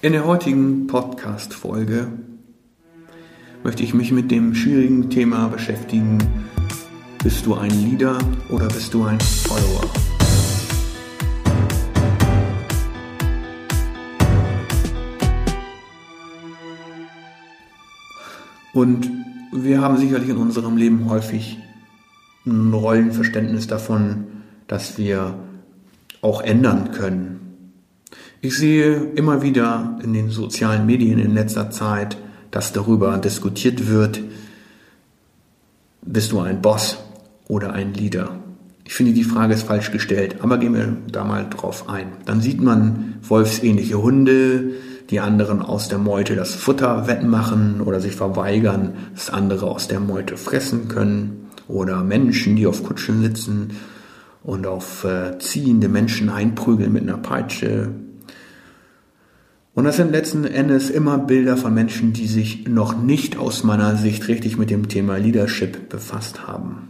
In der heutigen Podcast-Folge möchte ich mich mit dem schwierigen Thema beschäftigen. Bist du ein Leader oder bist du ein Follower? Und wir haben sicherlich in unserem Leben häufig ein Rollenverständnis davon, dass wir auch ändern können. Ich sehe immer wieder in den sozialen Medien in letzter Zeit, dass darüber diskutiert wird, bist du ein Boss oder ein Leader? Ich finde, die Frage ist falsch gestellt, aber gehen wir da mal drauf ein. Dann sieht man wolfsähnliche Hunde, die anderen aus der Meute das Futter wettmachen oder sich verweigern, dass andere aus der Meute fressen können oder Menschen, die auf Kutschen sitzen und auf äh, ziehende Menschen einprügeln mit einer Peitsche, und das sind letzten Endes immer Bilder von Menschen, die sich noch nicht aus meiner Sicht richtig mit dem Thema Leadership befasst haben.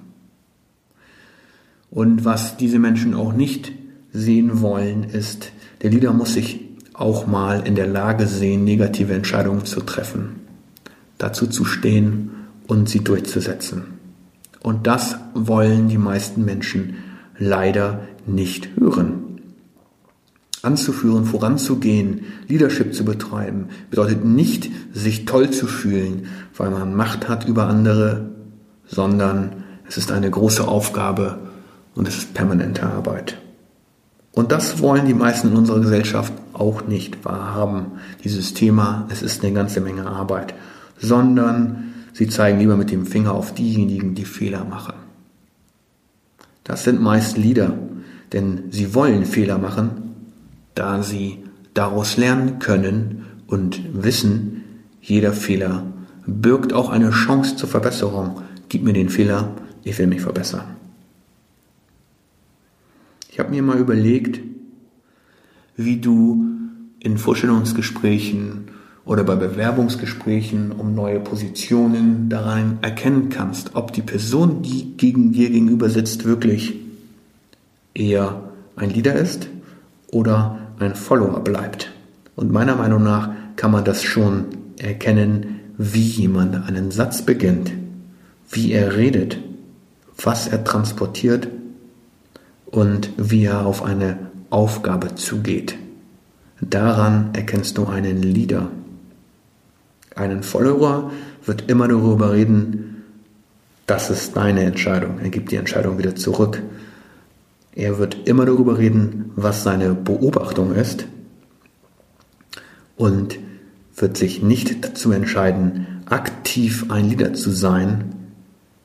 Und was diese Menschen auch nicht sehen wollen, ist, der Leader muss sich auch mal in der Lage sehen, negative Entscheidungen zu treffen, dazu zu stehen und sie durchzusetzen. Und das wollen die meisten Menschen leider nicht hören. Anzuführen, voranzugehen, Leadership zu betreiben, bedeutet nicht, sich toll zu fühlen, weil man Macht hat über andere, sondern es ist eine große Aufgabe und es ist permanente Arbeit. Und das wollen die meisten in unserer Gesellschaft auch nicht wahrhaben, dieses Thema, es ist eine ganze Menge Arbeit, sondern sie zeigen lieber mit dem Finger auf diejenigen, die Fehler machen. Das sind meist Leader, denn sie wollen Fehler machen, da sie daraus lernen können und wissen, jeder Fehler birgt auch eine Chance zur Verbesserung. Gib mir den Fehler, ich will mich verbessern. Ich habe mir mal überlegt, wie du in Vorstellungsgesprächen oder bei Bewerbungsgesprächen um neue Positionen daran erkennen kannst, ob die Person, die gegen dir gegenüber sitzt, wirklich eher ein Leader ist oder ein Follower bleibt. Und meiner Meinung nach kann man das schon erkennen, wie jemand einen Satz beginnt, wie er redet, was er transportiert und wie er auf eine Aufgabe zugeht. Daran erkennst du einen Leader. Einen Follower wird immer darüber reden, das ist deine Entscheidung. Er gibt die Entscheidung wieder zurück. Er wird immer darüber reden, was seine Beobachtung ist und wird sich nicht dazu entscheiden, aktiv ein Leader zu sein,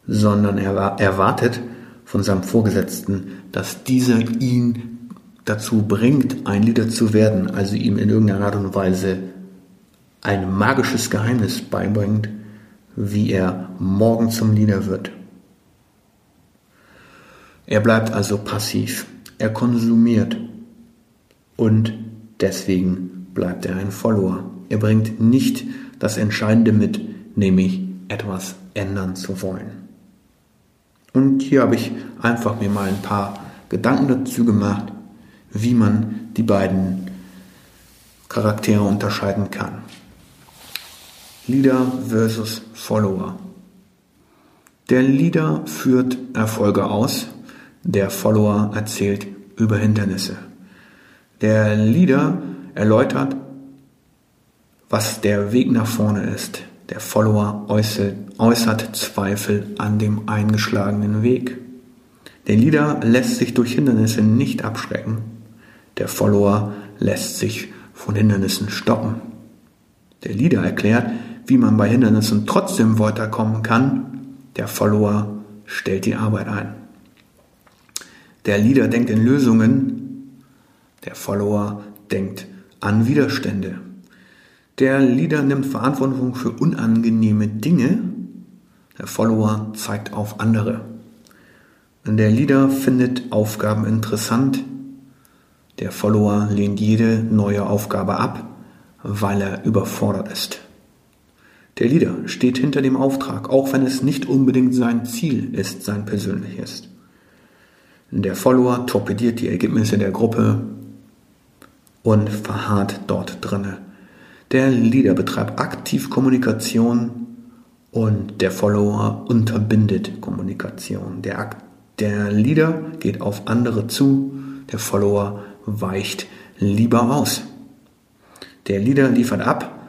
sondern er erwartet von seinem Vorgesetzten, dass dieser ihn dazu bringt, ein Leader zu werden, also ihm in irgendeiner Art und Weise ein magisches Geheimnis beibringt, wie er morgen zum Leader wird. Er bleibt also passiv, er konsumiert und deswegen bleibt er ein Follower. Er bringt nicht das Entscheidende mit, nämlich etwas ändern zu wollen. Und hier habe ich einfach mir mal ein paar Gedanken dazu gemacht, wie man die beiden Charaktere unterscheiden kann. Leader versus Follower. Der Leader führt Erfolge aus, der Follower erzählt über Hindernisse. Der Leader erläutert, was der Weg nach vorne ist. Der Follower äußert, äußert Zweifel an dem eingeschlagenen Weg. Der Leader lässt sich durch Hindernisse nicht abschrecken. Der Follower lässt sich von Hindernissen stoppen. Der Leader erklärt, wie man bei Hindernissen trotzdem weiterkommen kann. Der Follower stellt die Arbeit ein. Der Leader denkt in Lösungen, der Follower denkt an Widerstände. Der Leader nimmt Verantwortung für unangenehme Dinge, der Follower zeigt auf andere. Der Leader findet Aufgaben interessant, der Follower lehnt jede neue Aufgabe ab, weil er überfordert ist. Der Leader steht hinter dem Auftrag, auch wenn es nicht unbedingt sein Ziel ist, sein persönliches. Der Follower torpediert die Ergebnisse der Gruppe und verharrt dort drinne. Der Leader betreibt aktiv Kommunikation und der Follower unterbindet Kommunikation. Der, der Leader geht auf andere zu, der Follower weicht lieber aus. Der Leader liefert ab,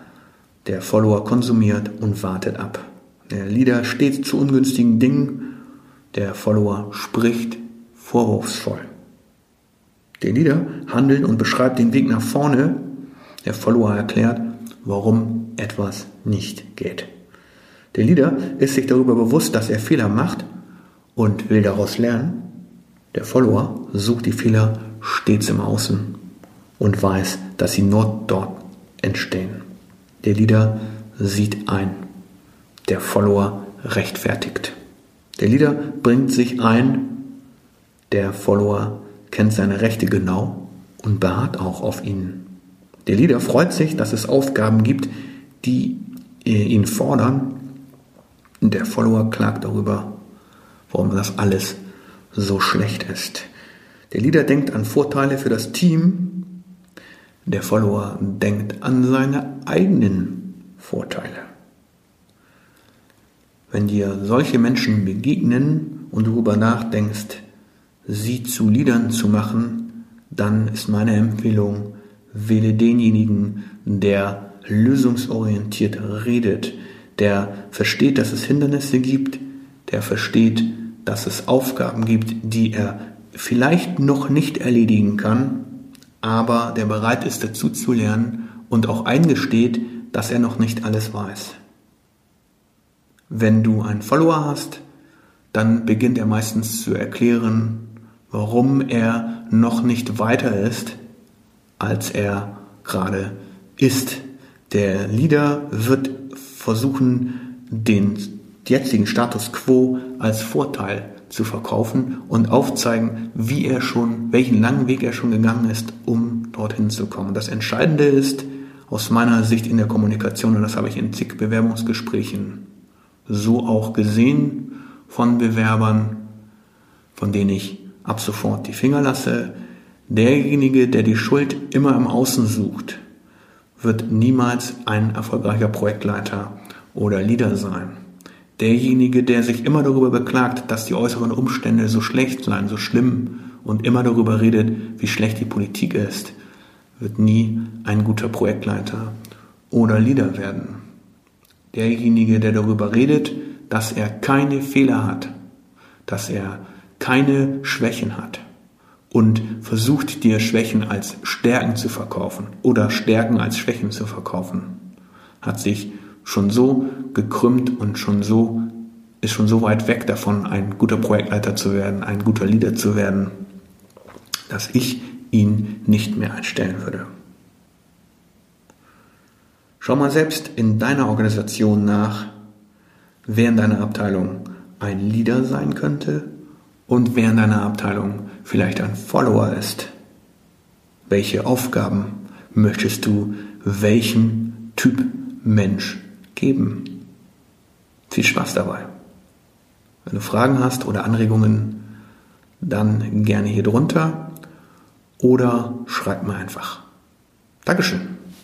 der Follower konsumiert und wartet ab. Der Leader steht zu ungünstigen Dingen, der Follower spricht vorwurfsvoll. Der Leader handelt und beschreibt den Weg nach vorne, der Follower erklärt, warum etwas nicht geht. Der Leader ist sich darüber bewusst, dass er Fehler macht und will daraus lernen. Der Follower sucht die Fehler stets im Außen und weiß, dass sie nur dort entstehen. Der Leader sieht ein. Der Follower rechtfertigt. Der Leader bringt sich ein. Der Follower kennt seine Rechte genau und beharrt auch auf ihnen. Der Leader freut sich, dass es Aufgaben gibt, die ihn fordern. Der Follower klagt darüber, warum das alles so schlecht ist. Der Leader denkt an Vorteile für das Team. Der Follower denkt an seine eigenen Vorteile. Wenn dir solche Menschen begegnen und du darüber nachdenkst, sie zu Liedern zu machen, dann ist meine Empfehlung, Wähle denjenigen, der lösungsorientiert redet, der versteht, dass es Hindernisse gibt, der versteht, dass es Aufgaben gibt, die er vielleicht noch nicht erledigen kann, aber der bereit ist dazu zu lernen und auch eingesteht, dass er noch nicht alles weiß. Wenn du einen Follower hast, dann beginnt er meistens zu erklären, warum er noch nicht weiter ist, als er gerade ist. Der Leader wird versuchen, den jetzigen Status quo als Vorteil zu verkaufen und aufzeigen, wie er schon, welchen langen Weg er schon gegangen ist, um dorthin zu kommen. Das Entscheidende ist aus meiner Sicht in der Kommunikation, und das habe ich in zig Bewerbungsgesprächen so auch gesehen von Bewerbern, von denen ich ab sofort die Finger lasse, Derjenige, der die Schuld immer im Außen sucht, wird niemals ein erfolgreicher Projektleiter oder Leader sein. Derjenige, der sich immer darüber beklagt, dass die äußeren Umstände so schlecht seien, so schlimm und immer darüber redet, wie schlecht die Politik ist, wird nie ein guter Projektleiter oder Leader werden. Derjenige, der darüber redet, dass er keine Fehler hat, dass er keine Schwächen hat, und versucht dir Schwächen als Stärken zu verkaufen oder Stärken als Schwächen zu verkaufen, hat sich schon so gekrümmt und schon so ist schon so weit weg davon, ein guter Projektleiter zu werden, ein guter Leader zu werden, dass ich ihn nicht mehr einstellen würde. Schau mal selbst in deiner Organisation nach, wer in deiner Abteilung ein Leader sein könnte und wer in deiner Abteilung vielleicht ein Follower ist. Welche Aufgaben möchtest du welchem Typ Mensch geben? Viel Spaß dabei. Wenn du Fragen hast oder Anregungen, dann gerne hier drunter oder schreib mir einfach. Dankeschön.